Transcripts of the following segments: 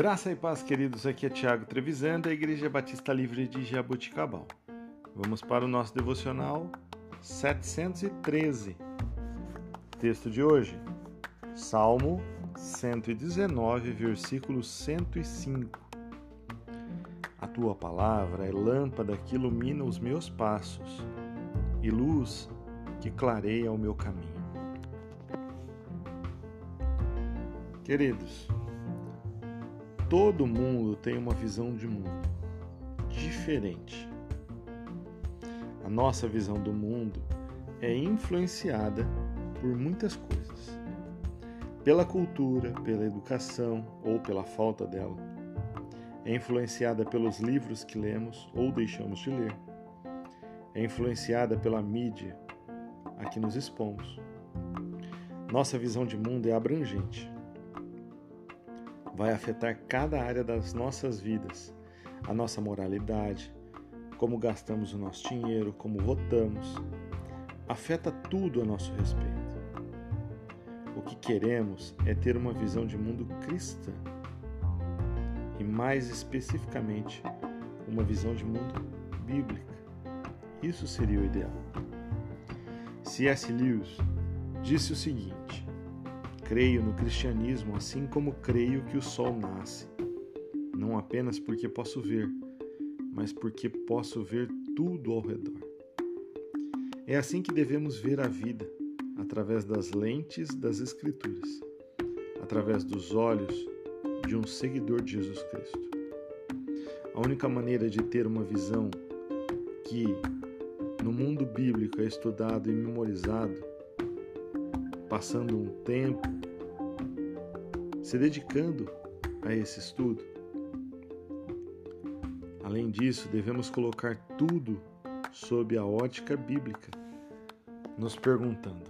Graça e paz, queridos. Aqui é Tiago Trevisan, da Igreja Batista Livre de Jaboticabal. Vamos para o nosso devocional 713. Texto de hoje, Salmo 119, versículo 105. A tua palavra é lâmpada que ilumina os meus passos e luz que clareia o meu caminho. Queridos, todo mundo tem uma visão de mundo diferente. A nossa visão do mundo é influenciada por muitas coisas. Pela cultura, pela educação ou pela falta dela. É influenciada pelos livros que lemos ou deixamos de ler. É influenciada pela mídia a que nos expomos. Nossa visão de mundo é abrangente vai afetar cada área das nossas vidas, a nossa moralidade, como gastamos o nosso dinheiro, como votamos. Afeta tudo a nosso respeito. O que queremos é ter uma visão de mundo cristã e, mais especificamente, uma visão de mundo bíblica. Isso seria o ideal. C.S. Lewis disse o seguinte: Creio no cristianismo assim como creio que o sol nasce, não apenas porque posso ver, mas porque posso ver tudo ao redor. É assim que devemos ver a vida, através das lentes das Escrituras, através dos olhos de um seguidor de Jesus Cristo. A única maneira de ter uma visão que no mundo bíblico é estudado e memorizado passando um tempo se dedicando a esse estudo. Além disso, devemos colocar tudo sob a ótica bíblica, nos perguntando: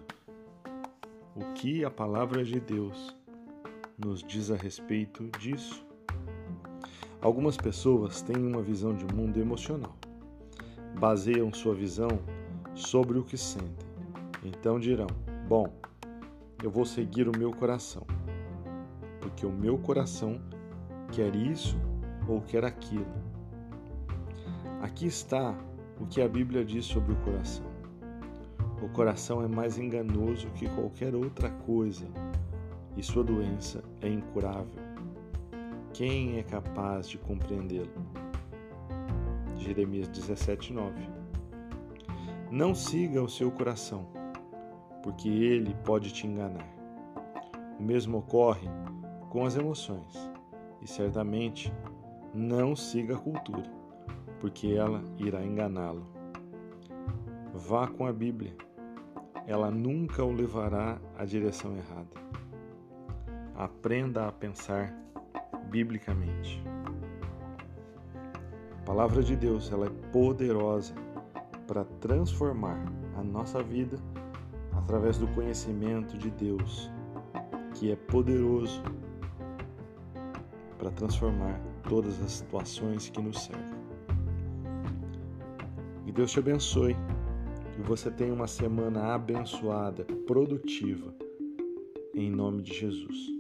o que a palavra de Deus nos diz a respeito disso? Algumas pessoas têm uma visão de mundo emocional. Baseiam sua visão sobre o que sentem. Então dirão: Bom, eu vou seguir o meu coração, porque o meu coração quer isso ou quer aquilo. Aqui está o que a Bíblia diz sobre o coração. O coração é mais enganoso que qualquer outra coisa e sua doença é incurável. Quem é capaz de compreendê-lo? Jeremias 17:9. Não siga o seu coração porque ele pode te enganar. O mesmo ocorre com as emoções, e certamente não siga a cultura, porque ela irá enganá-lo. Vá com a Bíblia, ela nunca o levará à direção errada. Aprenda a pensar biblicamente. A palavra de Deus ela é poderosa para transformar a nossa vida através do conhecimento de Deus, que é poderoso para transformar todas as situações que nos cercam. Que Deus te abençoe, que você tenha uma semana abençoada, produtiva, em nome de Jesus.